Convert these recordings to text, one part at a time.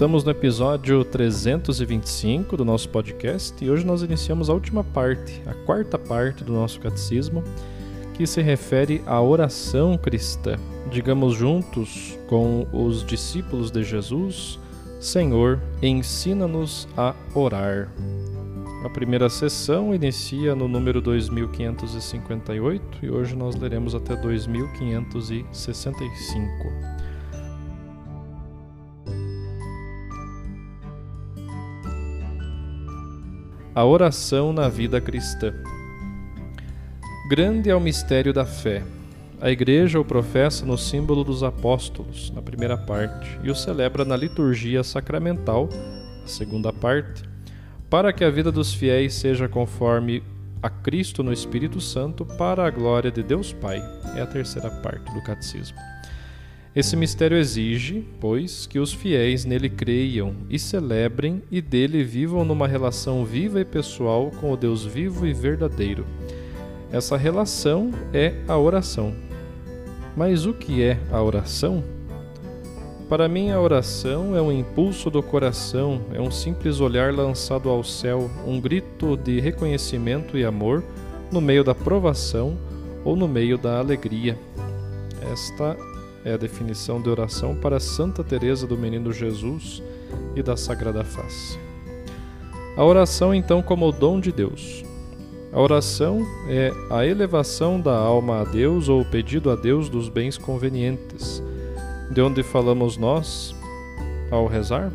Estamos no episódio 325 do nosso podcast e hoje nós iniciamos a última parte, a quarta parte do nosso catecismo, que se refere à oração cristã. Digamos juntos com os discípulos de Jesus: Senhor, ensina-nos a orar. A primeira sessão inicia no número 2558 e hoje nós leremos até 2565. A oração na vida cristã. Grande é o mistério da fé. A Igreja o professa no símbolo dos apóstolos, na primeira parte, e o celebra na liturgia sacramental, a segunda parte, para que a vida dos fiéis seja conforme a Cristo no Espírito Santo, para a glória de Deus Pai. É a terceira parte do catecismo. Esse mistério exige, pois, que os fiéis nele creiam e celebrem e dele vivam numa relação viva e pessoal com o Deus vivo e verdadeiro. Essa relação é a oração. Mas o que é a oração? Para mim, a oração é um impulso do coração, é um simples olhar lançado ao céu, um grito de reconhecimento e amor no meio da provação ou no meio da alegria. Esta é a definição de oração para Santa Teresa do Menino Jesus e da Sagrada Face. A oração então como o dom de Deus. A oração é a elevação da alma a Deus ou o pedido a Deus dos bens convenientes. De onde falamos nós ao rezar?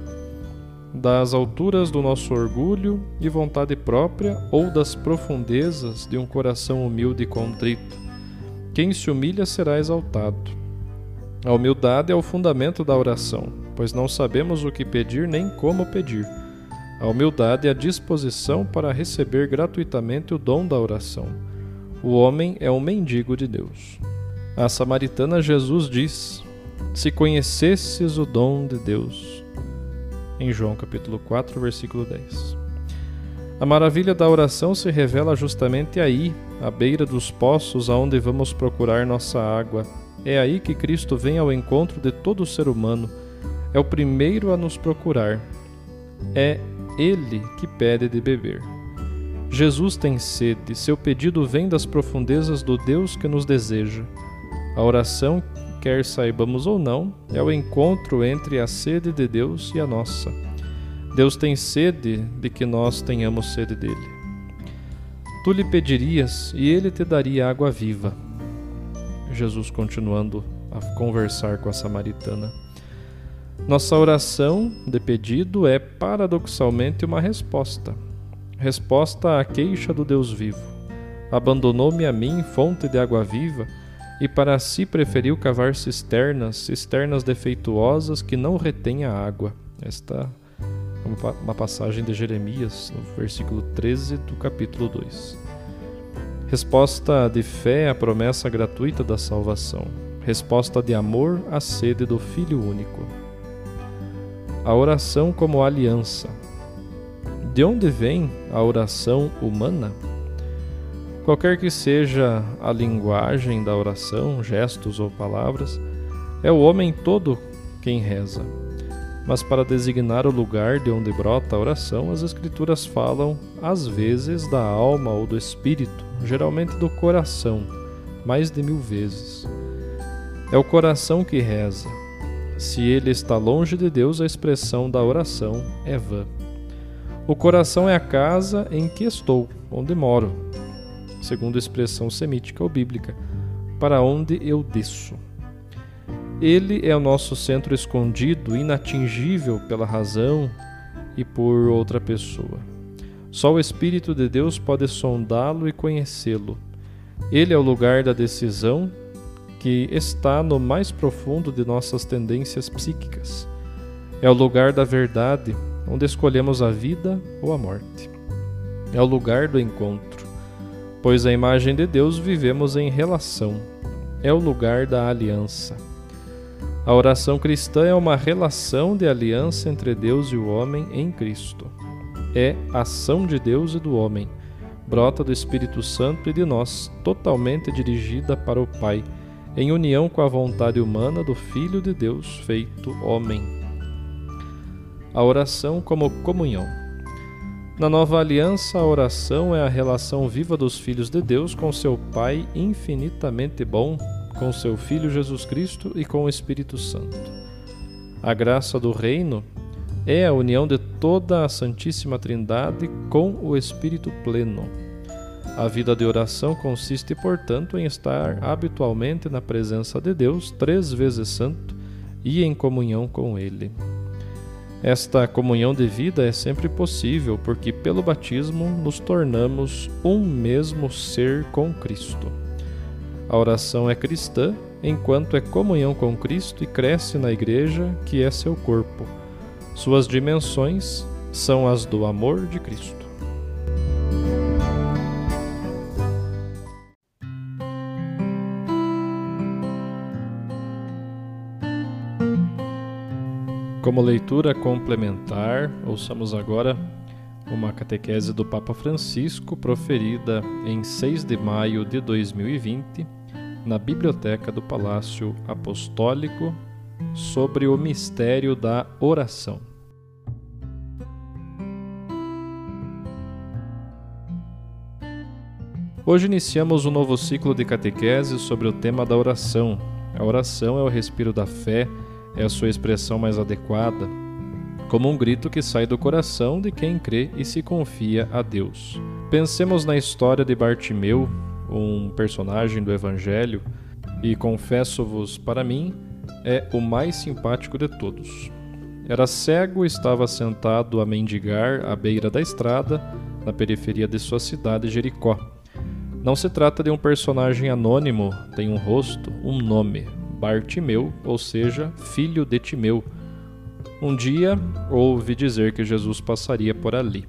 Das alturas do nosso orgulho e vontade própria ou das profundezas de um coração humilde e contrito. Quem se humilha será exaltado. A humildade é o fundamento da oração, pois não sabemos o que pedir nem como pedir. A humildade é a disposição para receber gratuitamente o dom da oração. O homem é um mendigo de Deus. A samaritana Jesus diz: Se conhecesses o dom de Deus. Em João capítulo 4, versículo 10. A maravilha da oração se revela justamente aí, à beira dos poços aonde vamos procurar nossa água é aí que Cristo vem ao encontro de todo ser humano. É o primeiro a nos procurar. É Ele que pede de beber. Jesus tem sede, seu pedido vem das profundezas do Deus que nos deseja. A oração, quer saibamos ou não, é o encontro entre a sede de Deus e a nossa. Deus tem sede de que nós tenhamos sede dele. Tu lhe pedirias e ele te daria água viva. Jesus continuando a conversar com a samaritana. Nossa oração de pedido é paradoxalmente uma resposta. Resposta à queixa do Deus vivo. Abandonou-me a mim, fonte de água viva, e para si preferiu cavar cisternas, cisternas defeituosas que não retêm a água. Esta é uma passagem de Jeremias, no versículo 13 do capítulo 2. Resposta de fé à promessa gratuita da salvação. Resposta de amor à sede do Filho único. A oração como aliança. De onde vem a oração humana? Qualquer que seja a linguagem da oração, gestos ou palavras, é o homem todo quem reza. Mas para designar o lugar de onde brota a oração, as Escrituras falam, às vezes, da alma ou do espírito, geralmente do coração, mais de mil vezes. É o coração que reza. Se ele está longe de Deus, a expressão da oração é vã. O coração é a casa em que estou, onde moro, segundo a expressão semítica ou bíblica, para onde eu desço. Ele é o nosso centro escondido, inatingível pela razão e por outra pessoa. Só o Espírito de Deus pode sondá-lo e conhecê-lo. Ele é o lugar da decisão que está no mais profundo de nossas tendências psíquicas. É o lugar da verdade onde escolhemos a vida ou a morte. É o lugar do encontro, pois a imagem de Deus vivemos em relação. É o lugar da aliança. A oração cristã é uma relação de aliança entre Deus e o homem em Cristo. É ação de Deus e do homem, brota do Espírito Santo e de nós, totalmente dirigida para o Pai, em união com a vontade humana do Filho de Deus feito homem a oração como comunhão. Na nova aliança, a oração é a relação viva dos filhos de Deus com seu Pai infinitamente bom, com seu Filho Jesus Cristo e com o Espírito Santo. A graça do Reino é a união de toda a Santíssima Trindade com o Espírito pleno. A vida de oração consiste, portanto, em estar habitualmente na presença de Deus, três vezes santo, e em comunhão com Ele. Esta comunhão de vida é sempre possível porque, pelo batismo, nos tornamos um mesmo ser com Cristo. A oração é cristã enquanto é comunhão com Cristo e cresce na Igreja, que é seu corpo. Suas dimensões são as do amor de Cristo. Como leitura complementar, ouçamos agora uma catequese do Papa Francisco proferida em 6 de maio de 2020 na Biblioteca do Palácio Apostólico sobre o mistério da oração. Hoje iniciamos um novo ciclo de catequese sobre o tema da oração. A oração é o respiro da fé é a sua expressão mais adequada, como um grito que sai do coração de quem crê e se confia a Deus. Pensemos na história de Bartimeu, um personagem do Evangelho, e confesso-vos, para mim, é o mais simpático de todos. Era cego e estava sentado a mendigar à beira da estrada, na periferia de sua cidade, Jericó. Não se trata de um personagem anônimo, tem um rosto, um nome, Bartimeu, ou seja, filho de Timeu. Um dia ouvi dizer que Jesus passaria por ali.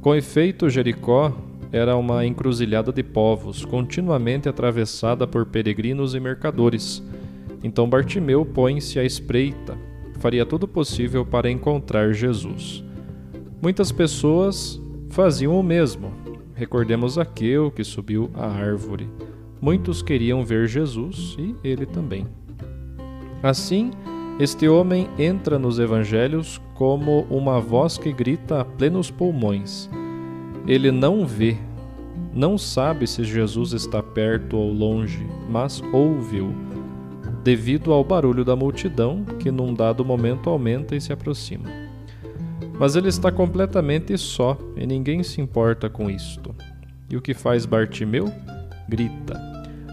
Com efeito, Jericó era uma encruzilhada de povos, continuamente atravessada por peregrinos e mercadores. Então Bartimeu põe-se à espreita, faria tudo possível para encontrar Jesus. Muitas pessoas faziam o mesmo. Recordemos Aqueu que subiu à árvore. Muitos queriam ver Jesus e ele também. Assim, este homem entra nos evangelhos como uma voz que grita a plenos pulmões. Ele não vê, não sabe se Jesus está perto ou longe, mas ouve-o, devido ao barulho da multidão que num dado momento aumenta e se aproxima. Mas ele está completamente só e ninguém se importa com isto. E o que faz Bartimeu? grita.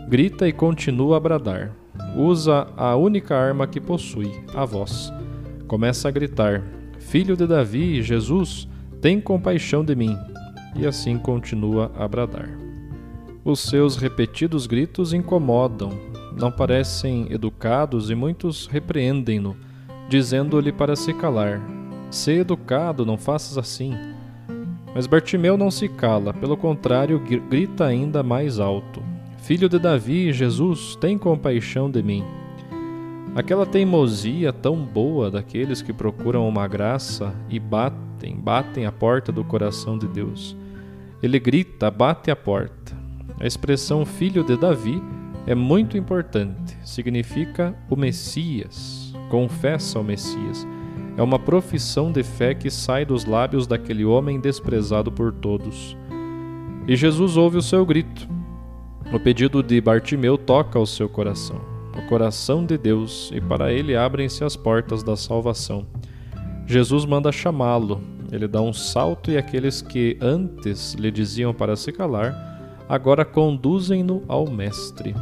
Grita e continua a bradar. Usa a única arma que possui, a voz. Começa a gritar: Filho de Davi, Jesus, tem compaixão de mim. E assim continua a bradar. Os seus repetidos gritos incomodam, não parecem educados e muitos repreendem-no, dizendo-lhe para se calar: Sê educado, não faças assim. Mas Bartimeu não se cala, pelo contrário, grita ainda mais alto: Filho de Davi, Jesus, tem compaixão de mim. Aquela teimosia tão boa daqueles que procuram uma graça e batem, batem a porta do coração de Deus. Ele grita, bate a porta. A expressão filho de Davi é muito importante. Significa o Messias, confessa o Messias é uma profissão de fé que sai dos lábios daquele homem desprezado por todos. E Jesus ouve o seu grito. O pedido de Bartimeu toca o seu coração, o coração de Deus, e para ele abrem-se as portas da salvação. Jesus manda chamá-lo, ele dá um salto e aqueles que antes lhe diziam para se calar, agora conduzem-no ao Mestre.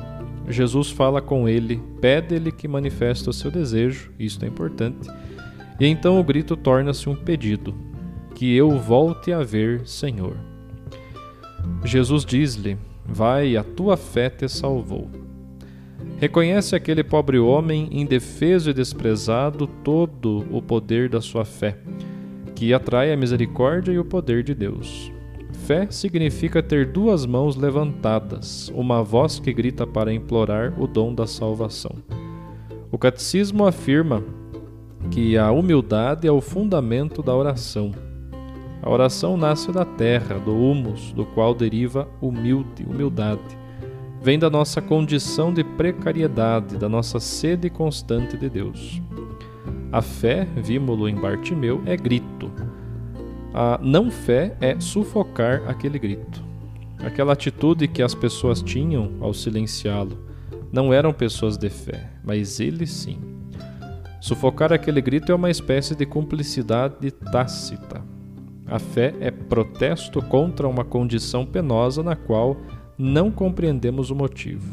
Jesus fala com ele, pede-lhe que manifeste o seu desejo, isto é importante, e então o grito torna-se um pedido: Que eu volte a ver, Senhor. Jesus diz-lhe: Vai, a tua fé te salvou. Reconhece aquele pobre homem indefeso e desprezado todo o poder da sua fé, que atrai a misericórdia e o poder de Deus. Fé significa ter duas mãos levantadas, uma voz que grita para implorar o dom da salvação. O catecismo afirma que a humildade é o fundamento da oração. A oração nasce da terra, do humus, do qual deriva humilde, humildade vem da nossa condição de precariedade, da nossa sede constante de Deus. A fé, vimos-lo em Bartimeu, é grito. A não fé é sufocar aquele grito. Aquela atitude que as pessoas tinham ao silenciá-lo não eram pessoas de fé, mas ele sim. Sufocar aquele grito é uma espécie de cumplicidade tácita. A fé é protesto contra uma condição penosa na qual não compreendemos o motivo.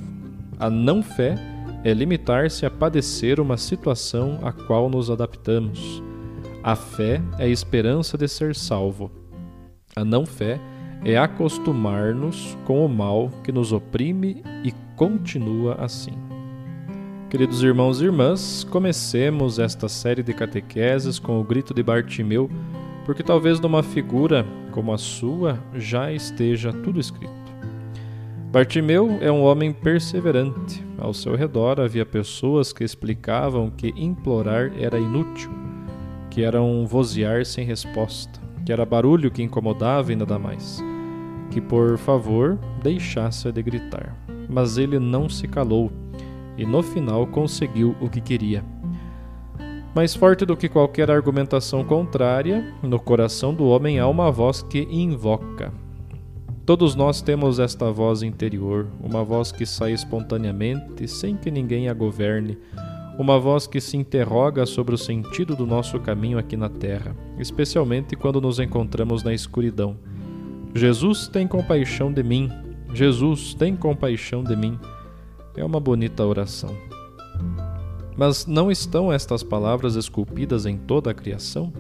A não fé é limitar-se a padecer uma situação a qual nos adaptamos. A fé é a esperança de ser salvo. A não fé é acostumar-nos com o mal que nos oprime e continua assim. Queridos irmãos e irmãs, comecemos esta série de catequeses com o grito de Bartimeu, porque talvez numa figura como a sua já esteja tudo escrito. Bartimeu é um homem perseverante. Ao seu redor havia pessoas que explicavam que implorar era inútil, que era um vozear sem resposta, que era barulho que incomodava e nada mais, que por favor deixasse de gritar. Mas ele não se calou e no final conseguiu o que queria. Mais forte do que qualquer argumentação contrária, no coração do homem há uma voz que invoca, Todos nós temos esta voz interior, uma voz que sai espontaneamente, sem que ninguém a governe, uma voz que se interroga sobre o sentido do nosso caminho aqui na terra, especialmente quando nos encontramos na escuridão. Jesus tem compaixão de mim. Jesus tem compaixão de mim. É uma bonita oração. Mas não estão estas palavras esculpidas em toda a criação?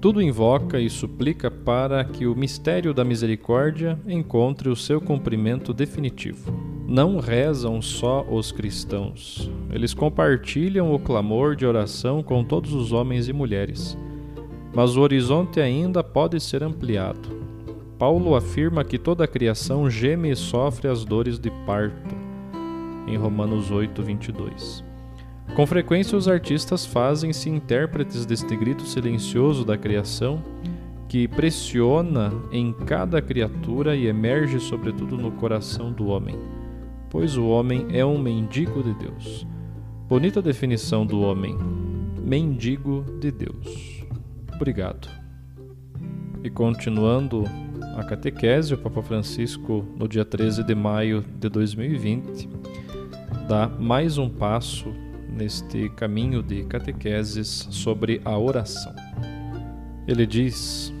Tudo invoca e suplica para que o mistério da misericórdia encontre o seu cumprimento definitivo. Não rezam só os cristãos, eles compartilham o clamor de oração com todos os homens e mulheres. Mas o horizonte ainda pode ser ampliado. Paulo afirma que toda a criação geme e sofre as dores de parto, em Romanos 8, 22. Com frequência, os artistas fazem-se intérpretes deste grito silencioso da criação que pressiona em cada criatura e emerge sobretudo no coração do homem, pois o homem é um mendigo de Deus. Bonita definição do homem, mendigo de Deus. Obrigado. E continuando a catequese, o Papa Francisco, no dia 13 de maio de 2020, dá mais um passo neste caminho de catequeses sobre a oração. Ele diz: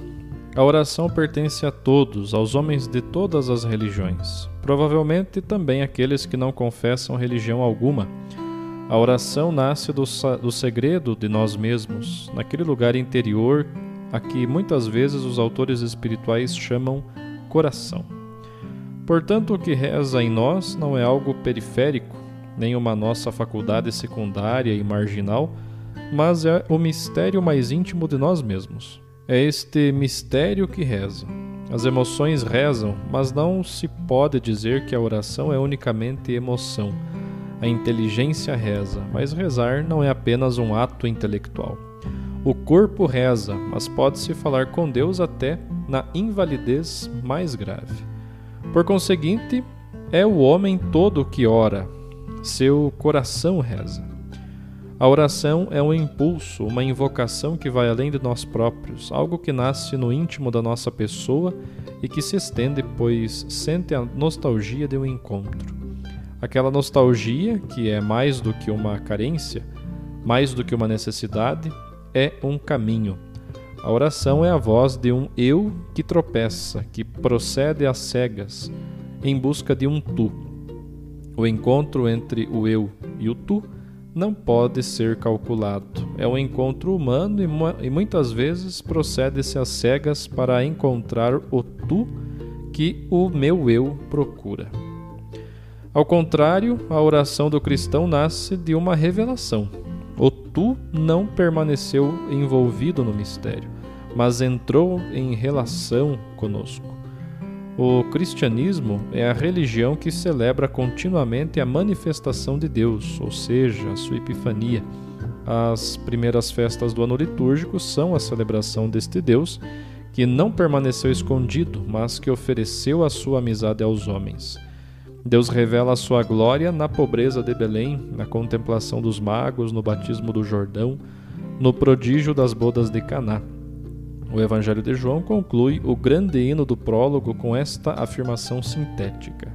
A oração pertence a todos, aos homens de todas as religiões, provavelmente também aqueles que não confessam religião alguma. A oração nasce do, do segredo de nós mesmos, naquele lugar interior a que muitas vezes os autores espirituais chamam coração. Portanto, o que reza em nós não é algo periférico, nem uma nossa faculdade secundária e marginal, mas é o mistério mais íntimo de nós mesmos. É este mistério que reza. As emoções rezam, mas não se pode dizer que a oração é unicamente emoção. A inteligência reza, mas rezar não é apenas um ato intelectual. O corpo reza, mas pode-se falar com Deus até na invalidez mais grave. Por conseguinte, é o homem todo que ora, seu coração reza. A oração é um impulso, uma invocação que vai além de nós próprios, algo que nasce no íntimo da nossa pessoa e que se estende, pois sente a nostalgia de um encontro. Aquela nostalgia, que é mais do que uma carência, mais do que uma necessidade, é um caminho. A oração é a voz de um eu que tropeça, que procede às cegas, em busca de um tu. O encontro entre o eu e o tu não pode ser calculado. É um encontro humano e, muitas vezes procede-se às cegas para encontrar o tu que o meu eu procura. Ao contrário, a oração do cristão nasce de uma revelação. O tu não permaneceu envolvido no mistério, mas entrou em relação conosco. O cristianismo é a religião que celebra continuamente a manifestação de Deus, ou seja, a sua epifania. As primeiras festas do ano litúrgico são a celebração deste Deus que não permaneceu escondido, mas que ofereceu a sua amizade aos homens. Deus revela a sua glória na pobreza de Belém, na contemplação dos magos, no batismo do Jordão, no prodígio das bodas de Caná. O Evangelho de João conclui o grande hino do prólogo com esta afirmação sintética: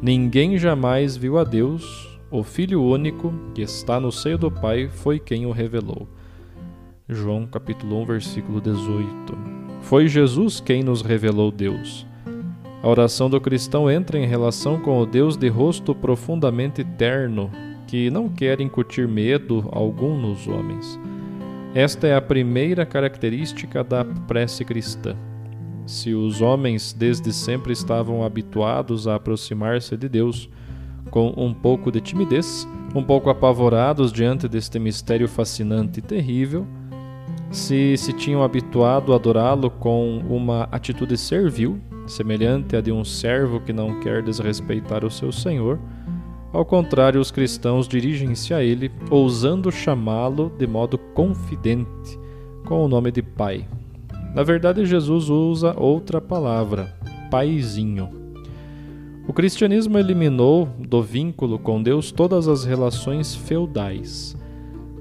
Ninguém jamais viu a Deus, o Filho único, que está no seio do Pai, foi quem o revelou. João capítulo 1, versículo 18. Foi Jesus quem nos revelou Deus. A oração do cristão entra em relação com o Deus de rosto profundamente terno, que não quer incutir medo algum nos homens. Esta é a primeira característica da prece cristã. Se os homens desde sempre estavam habituados a aproximar-se de Deus com um pouco de timidez, um pouco apavorados diante deste mistério fascinante e terrível, se se tinham habituado a adorá-lo com uma atitude servil, semelhante à de um servo que não quer desrespeitar o seu senhor. Ao contrário, os cristãos dirigem-se a ele, ousando chamá-lo de modo confidente, com o nome de Pai. Na verdade, Jesus usa outra palavra, paizinho. O cristianismo eliminou do vínculo com Deus todas as relações feudais.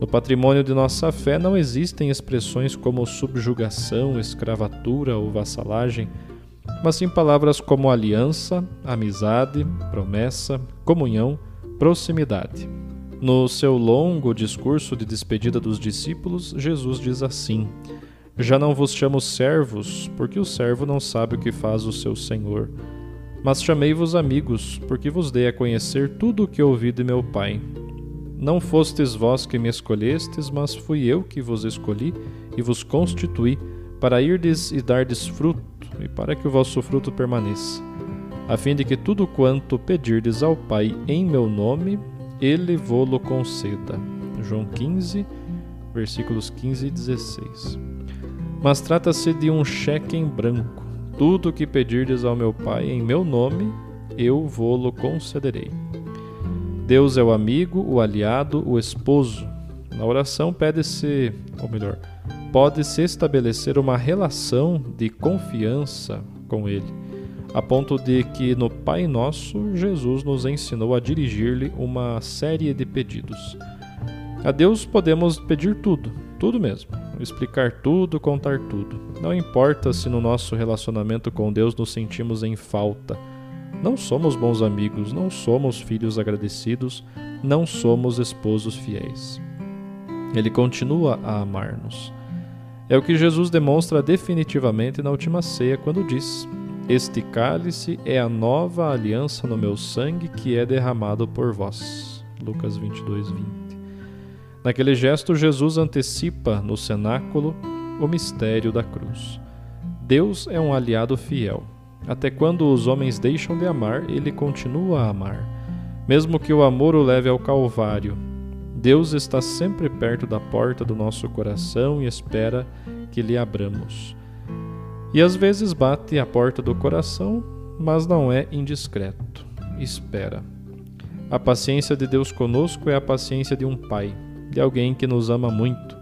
No patrimônio de nossa fé não existem expressões como subjugação, escravatura ou vassalagem mas sim palavras como aliança, amizade, promessa, comunhão, proximidade. No seu longo discurso de despedida dos discípulos, Jesus diz assim: Já não vos chamo servos, porque o servo não sabe o que faz o seu senhor. Mas chamei-vos amigos, porque vos dei a conhecer tudo o que ouvi de meu Pai. Não fostes vós que me escolhestes, mas fui eu que vos escolhi e vos constituí para irdes e dardes fruto, e para que o vosso fruto permaneça, a fim de que tudo quanto pedirdes ao Pai em meu nome, ele vô-lo conceda. João 15, versículos 15 e 16. Mas trata-se de um cheque em branco. Tudo o que pedirdes ao meu Pai em meu nome, eu vô-lo concederei. Deus é o amigo, o aliado, o esposo. Na oração pede-se, ou melhor, pode-se estabelecer uma relação de confiança com Ele, a ponto de que no Pai Nosso Jesus nos ensinou a dirigir-lhe uma série de pedidos. A Deus podemos pedir tudo, tudo mesmo, explicar tudo, contar tudo. Não importa se no nosso relacionamento com Deus nos sentimos em falta. Não somos bons amigos, não somos filhos agradecidos, não somos esposos fiéis. Ele continua a amar-nos. É o que Jesus demonstra definitivamente na última ceia quando diz: Este cálice é a nova aliança no meu sangue que é derramado por vós. Lucas 22, 20. Naquele gesto, Jesus antecipa no cenáculo o mistério da cruz. Deus é um aliado fiel. Até quando os homens deixam de amar, ele continua a amar. Mesmo que o amor o leve ao Calvário, Deus está sempre perto da porta do nosso coração e espera que lhe abramos. E às vezes bate à porta do coração, mas não é indiscreto. Espera. A paciência de Deus conosco é a paciência de um pai, de alguém que nos ama muito.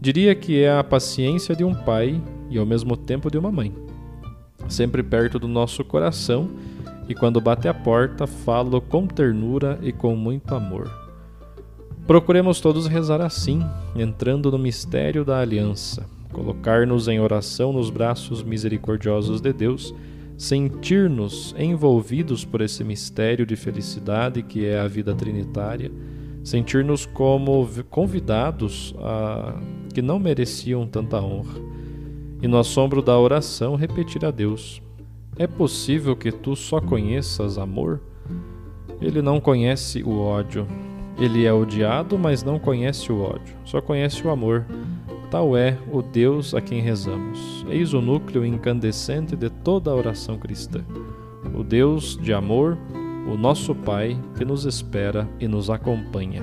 Diria que é a paciência de um pai e ao mesmo tempo de uma mãe. Sempre perto do nosso coração, e quando bate à porta, falo com ternura e com muito amor. Procuremos todos rezar assim, entrando no mistério da aliança, colocar-nos em oração nos braços misericordiosos de Deus, sentir-nos envolvidos por esse mistério de felicidade que é a vida trinitária, sentir-nos como convidados a que não mereciam tanta honra, e no assombro da oração repetir a Deus: É possível que tu só conheças amor? Ele não conhece o ódio. Ele é odiado, mas não conhece o ódio, só conhece o amor. Tal é o Deus a quem rezamos. Eis o núcleo incandescente de toda a oração cristã. O Deus de amor, o nosso Pai que nos espera e nos acompanha.